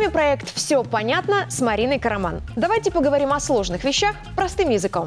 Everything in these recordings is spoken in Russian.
вами проект «Все понятно» с Мариной Караман. Давайте поговорим о сложных вещах простым языком.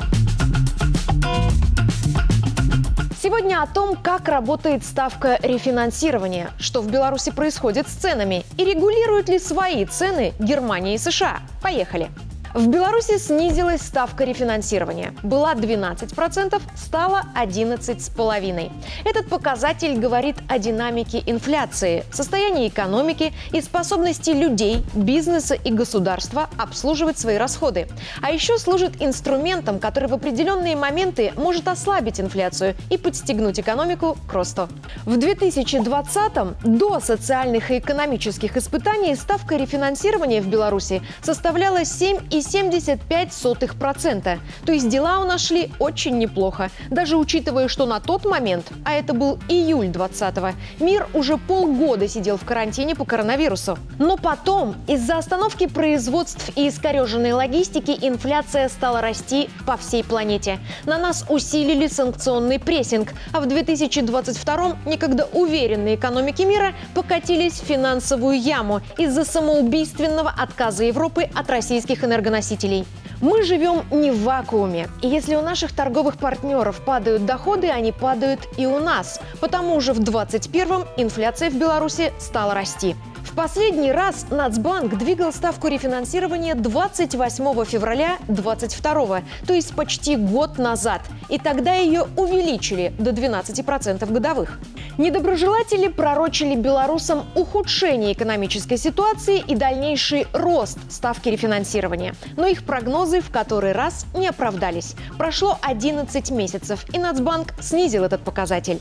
Сегодня о том, как работает ставка рефинансирования, что в Беларуси происходит с ценами и регулируют ли свои цены Германия и США. Поехали! В Беларуси снизилась ставка рефинансирования. Была 12%, стала 11,5%. Этот показатель говорит о динамике инфляции, состоянии экономики и способности людей, бизнеса и государства обслуживать свои расходы. А еще служит инструментом, который в определенные моменты может ослабить инфляцию и подстегнуть экономику к росту. В 2020-м до социальных и экономических испытаний ставка рефинансирования в Беларуси составляла 7 0,75%. То есть дела у нас шли очень неплохо. Даже учитывая, что на тот момент, а это был июль 20-го, мир уже полгода сидел в карантине по коронавирусу. Но потом, из-за остановки производств и искореженной логистики, инфляция стала расти по всей планете. На нас усилили санкционный прессинг, а в 2022 некогда уверенные экономики мира покатились в финансовую яму из-за самоубийственного отказа Европы от российских энергоносителей. Мы живем не в вакууме. И если у наших торговых партнеров падают доходы, они падают и у нас. Потому же в 2021 инфляция в Беларуси стала расти. Последний раз Нацбанк двигал ставку рефинансирования 28 февраля 2022, то есть почти год назад. И тогда ее увеличили до 12% годовых. Недоброжелатели пророчили белорусам ухудшение экономической ситуации и дальнейший рост ставки рефинансирования. Но их прогнозы в который раз не оправдались. Прошло 11 месяцев, и Нацбанк снизил этот показатель.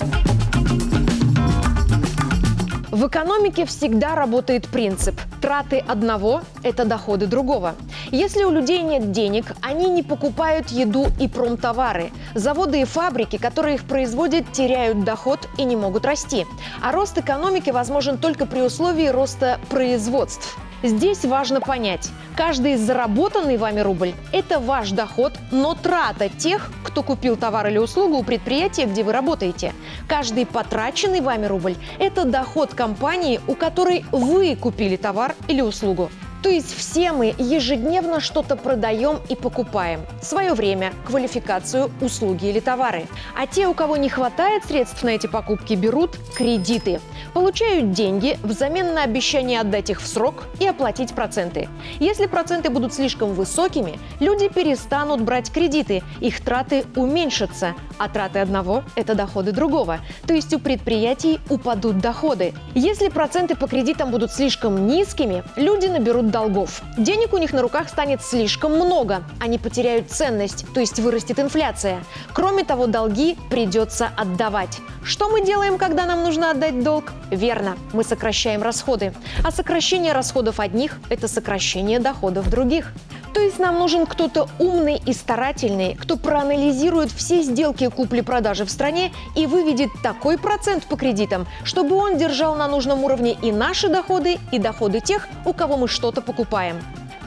В экономике всегда работает принцип «траты одного – это доходы другого». Если у людей нет денег, они не покупают еду и промтовары. Заводы и фабрики, которые их производят, теряют доход и не могут расти. А рост экономики возможен только при условии роста производств. Здесь важно понять, каждый заработанный вами рубль – это ваш доход, но трата тех, кто купил товар или услугу у предприятия, где вы работаете. Каждый потраченный вами рубль – это доход компании, у которой вы купили товар или услугу. То есть все мы ежедневно что-то продаем и покупаем. Свое время, квалификацию, услуги или товары. А те, у кого не хватает средств на эти покупки, берут кредиты. Получают деньги взамен на обещание отдать их в срок и оплатить проценты. Если проценты будут слишком высокими, люди перестанут брать кредиты, их траты уменьшатся, а траты одного – это доходы другого. То есть у предприятий упадут доходы. Если проценты по кредитам будут слишком низкими, люди наберут долгов. Денег у них на руках станет слишком много. Они потеряют ценность, то есть вырастет инфляция. Кроме того, долги придется отдавать. Что мы делаем, когда нам нужно отдать долг? Верно, мы сокращаем расходы. А сокращение расходов одних – это сокращение доходов других. То есть нам нужен кто-то умный и старательный, кто проанализирует все сделки купли-продажи в стране и выведет такой процент по кредитам, чтобы он держал на нужном уровне и наши доходы, и доходы тех, у кого мы что-то покупаем.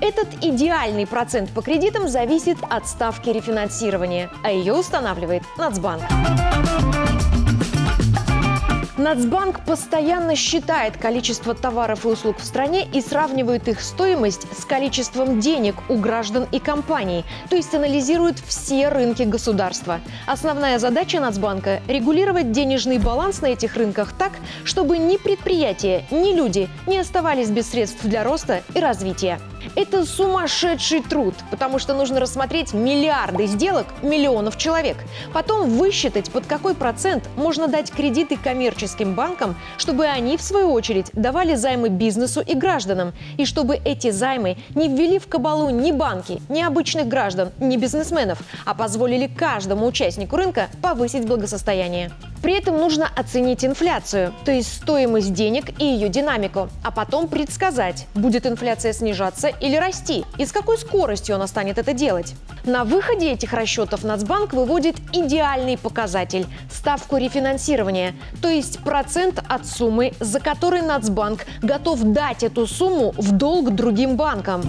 Этот идеальный процент по кредитам зависит от ставки рефинансирования, а ее устанавливает Нацбанк. Нацбанк постоянно считает количество товаров и услуг в стране и сравнивает их стоимость с количеством денег у граждан и компаний, то есть анализирует все рынки государства. Основная задача Нацбанка – регулировать денежный баланс на этих рынках так, чтобы ни предприятия, ни люди не оставались без средств для роста и развития. Это сумасшедший труд, потому что нужно рассмотреть миллиарды сделок миллионов человек. Потом высчитать, под какой процент можно дать кредиты коммерческим банкам, чтобы они, в свою очередь, давали займы бизнесу и гражданам. И чтобы эти займы не ввели в кабалу ни банки, ни обычных граждан, ни бизнесменов, а позволили каждому участнику рынка повысить благосостояние. При этом нужно оценить инфляцию, то есть стоимость денег и ее динамику, а потом предсказать, будет инфляция снижаться или расти, и с какой скоростью она станет это делать. На выходе этих расчетов Нацбанк выводит идеальный показатель – ставку рефинансирования, то есть процент от суммы, за который Нацбанк готов дать эту сумму в долг другим банкам.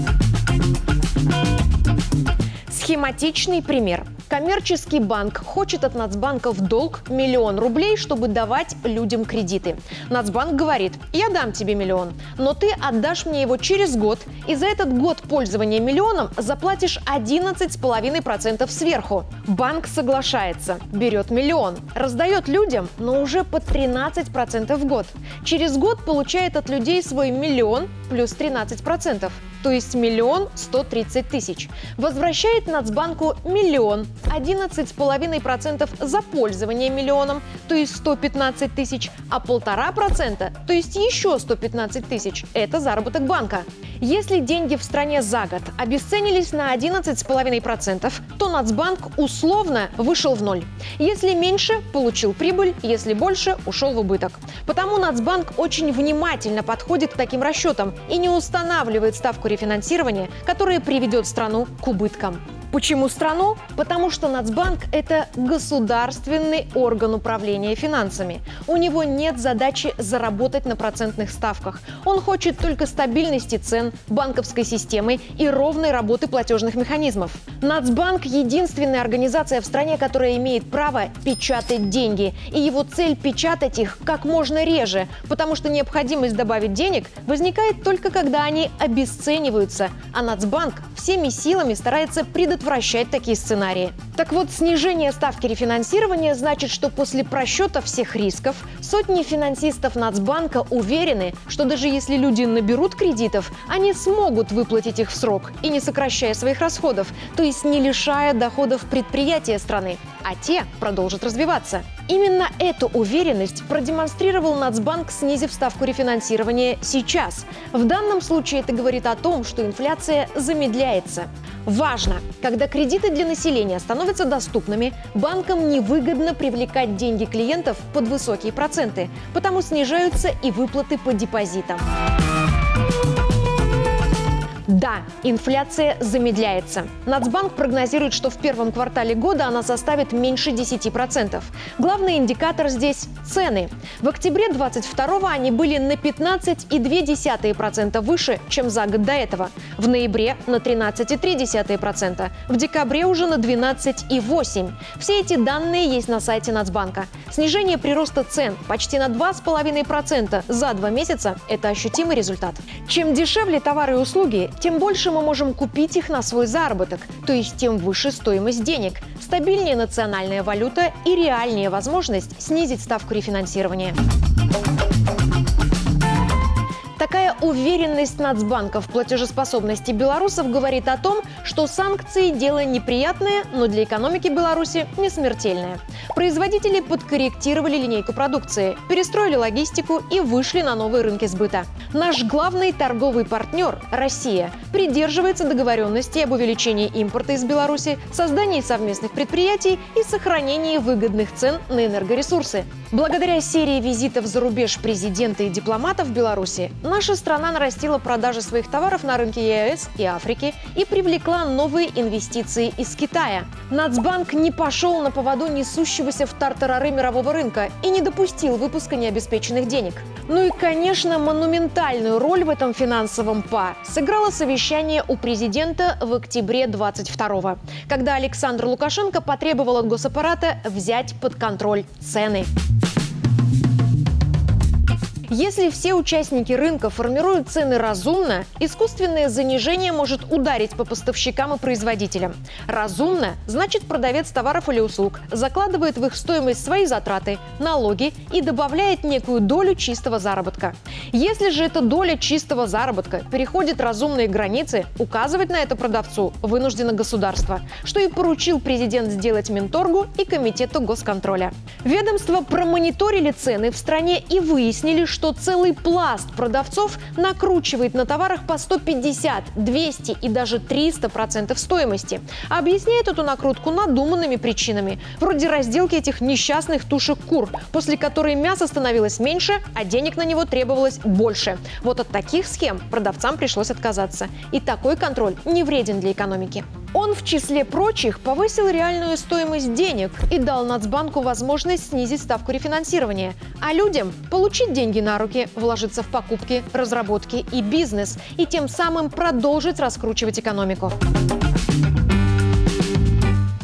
Схематичный пример. Коммерческий банк хочет от Нацбанка в долг миллион рублей, чтобы давать людям кредиты. Нацбанк говорит, я дам тебе миллион, но ты отдашь мне его через год, и за этот год пользования миллионом заплатишь 11,5% сверху. Банк соглашается, берет миллион, раздает людям, но уже по 13% в год. Через год получает от людей свой миллион плюс 13% то есть миллион сто тридцать тысяч. Возвращает Нацбанку миллион, 11,5% за пользование миллионом, то есть 115 тысяч, а полтора процента, то есть еще 115 тысяч – это заработок банка. Если деньги в стране за год обесценились на 11,5%, то Нацбанк условно вышел в ноль. Если меньше – получил прибыль, если больше – ушел в убыток. Потому Нацбанк очень внимательно подходит к таким расчетам и не устанавливает ставку рефинансирования, которая приведет страну к убыткам. Почему страну? Потому что Нацбанк – это государственный орган управления финансами. У него нет задачи заработать на процентных ставках. Он хочет только стабильности цен, банковской системы и ровной работы платежных механизмов. Нацбанк – единственная организация в стране, которая имеет право печатать деньги. И его цель – печатать их как можно реже, потому что необходимость добавить денег возникает только когда они обесцениваются. А Нацбанк всеми силами старается предотвратить предотвращать такие сценарии. Так вот, снижение ставки рефинансирования значит, что после просчета всех рисков сотни финансистов Нацбанка уверены, что даже если люди наберут кредитов, они смогут выплатить их в срок и не сокращая своих расходов, то есть не лишая доходов предприятия страны, а те продолжат развиваться. Именно эту уверенность продемонстрировал Нацбанк, снизив ставку рефинансирования сейчас. В данном случае это говорит о том, что инфляция замедляется. Важно, когда кредиты для населения становятся доступными, банкам невыгодно привлекать деньги клиентов под высокие проценты, потому снижаются и выплаты по депозитам. Инфляция замедляется. Нацбанк прогнозирует, что в первом квартале года она составит меньше 10%. Главный индикатор здесь – цены. В октябре 22 они были на 15,2% выше, чем за год до этого. В ноябре – на 13,3%. В декабре уже на 12,8%. Все эти данные есть на сайте Нацбанка. Снижение прироста цен почти на 2,5% за два месяца – это ощутимый результат. Чем дешевле товары и услуги, тем больше мы можем купить их на свой заработок, то есть тем выше стоимость денег, стабильнее национальная валюта и реальнее возможность снизить ставку рефинансирования. Уверенность Нацбанка в платежеспособности белорусов говорит о том, что санкции – дело неприятное, но для экономики Беларуси не смертельное. Производители подкорректировали линейку продукции, перестроили логистику и вышли на новые рынки сбыта. Наш главный торговый партнер – Россия – придерживается договоренности об увеличении импорта из Беларуси, создании совместных предприятий и сохранении выгодных цен на энергоресурсы. Благодаря серии визитов за рубеж президента и дипломатов Беларуси наша страна нарастила продажи своих товаров на рынке ЕС и Африки и привлекла новые инвестиции из Китая. Нацбанк не пошел на поводу несущегося в тартарары мирового рынка и не допустил выпуска необеспеченных денег. Ну и, конечно, монументальную роль в этом финансовом ПА сыграло совещание у президента в октябре 22 когда Александр Лукашенко потребовал от госаппарата взять под контроль цены. Если все участники рынка формируют цены разумно, искусственное занижение может ударить по поставщикам и производителям. Разумно значит продавец товаров или услуг закладывает в их стоимость свои затраты, налоги и добавляет некую долю чистого заработка. Если же эта доля чистого заработка переходит разумные границы, указывать на это продавцу вынуждено государство, что и поручил президент сделать Минторгу и Комитету госконтроля. Ведомства промониторили цены в стране и выяснили, что целый пласт продавцов накручивает на товарах по 150, 200 и даже 300 процентов стоимости. объясняет эту накрутку надуманными причинами, вроде разделки этих несчастных тушек кур, после которой мясо становилось меньше, а денег на него требовалось больше. Вот от таких схем продавцам пришлось отказаться. И такой контроль не вреден для экономики. Он, в числе прочих, повысил реальную стоимость денег и дал Нацбанку возможность снизить ставку рефинансирования, а людям получить деньги на руки, вложиться в покупки, разработки и бизнес, и тем самым продолжить раскручивать экономику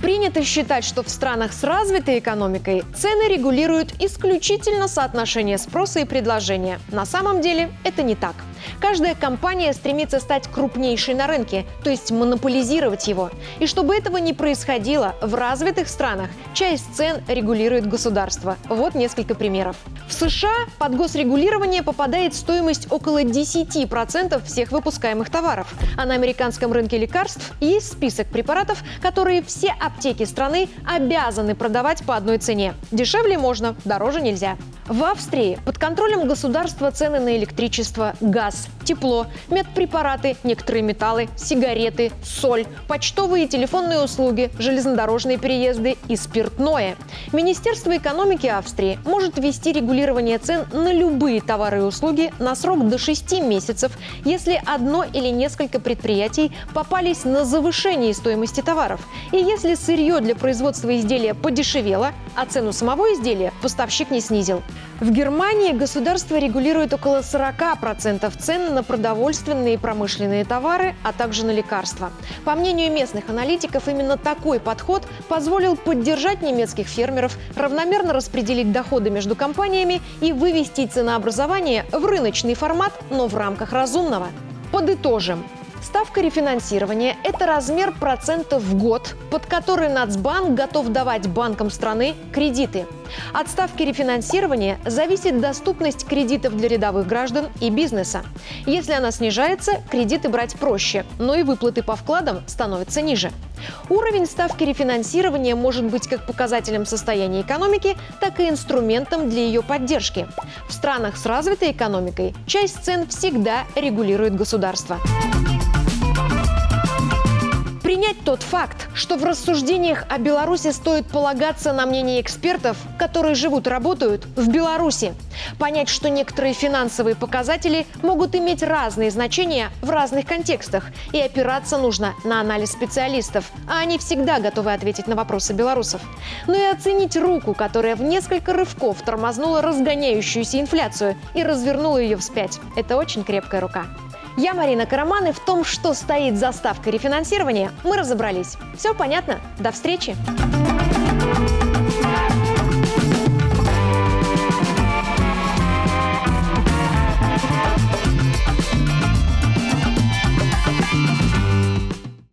Принято считать, что в странах с развитой экономикой цены регулируют исключительно соотношение спроса и предложения. На самом деле это не так. Каждая компания стремится стать крупнейшей на рынке, то есть монополизировать его. И чтобы этого не происходило, в развитых странах часть цен регулирует государство. Вот несколько примеров. В США под госрегулирование попадает стоимость около 10% всех выпускаемых товаров. А на американском рынке лекарств есть список препаратов, которые все аптеки страны обязаны продавать по одной цене. Дешевле можно, дороже нельзя. В Австрии под контролем государства цены на электричество, газ, podcast. Тепло, медпрепараты, некоторые металлы, сигареты, соль, почтовые и телефонные услуги, железнодорожные переезды и спиртное. Министерство экономики Австрии может ввести регулирование цен на любые товары и услуги на срок до 6 месяцев, если одно или несколько предприятий попались на завышение стоимости товаров, и если сырье для производства изделия подешевело, а цену самого изделия поставщик не снизил. В Германии государство регулирует около 40% цен на продовольственные и промышленные товары, а также на лекарства. По мнению местных аналитиков, именно такой подход позволил поддержать немецких фермеров, равномерно распределить доходы между компаниями и вывести ценообразование в рыночный формат, но в рамках разумного. Подытожим. Ставка рефинансирования – это размер процентов в год, под который Нацбанк готов давать банкам страны кредиты. От ставки рефинансирования зависит доступность кредитов для рядовых граждан и бизнеса. Если она снижается, кредиты брать проще, но и выплаты по вкладам становятся ниже. Уровень ставки рефинансирования может быть как показателем состояния экономики, так и инструментом для ее поддержки. В странах с развитой экономикой часть цен всегда регулирует государство. Принять тот факт, что в рассуждениях о Беларуси стоит полагаться на мнение экспертов, которые живут работают в Беларуси. Понять, что некоторые финансовые показатели могут иметь разные значения в разных контекстах, и опираться нужно на анализ специалистов, а они всегда готовы ответить на вопросы белорусов. Но и оценить руку, которая в несколько рывков тормознула разгоняющуюся инфляцию и развернула ее вспять. Это очень крепкая рука. Я Марина Караман, и в том, что стоит за ставкой рефинансирования, мы разобрались. Все понятно? До встречи!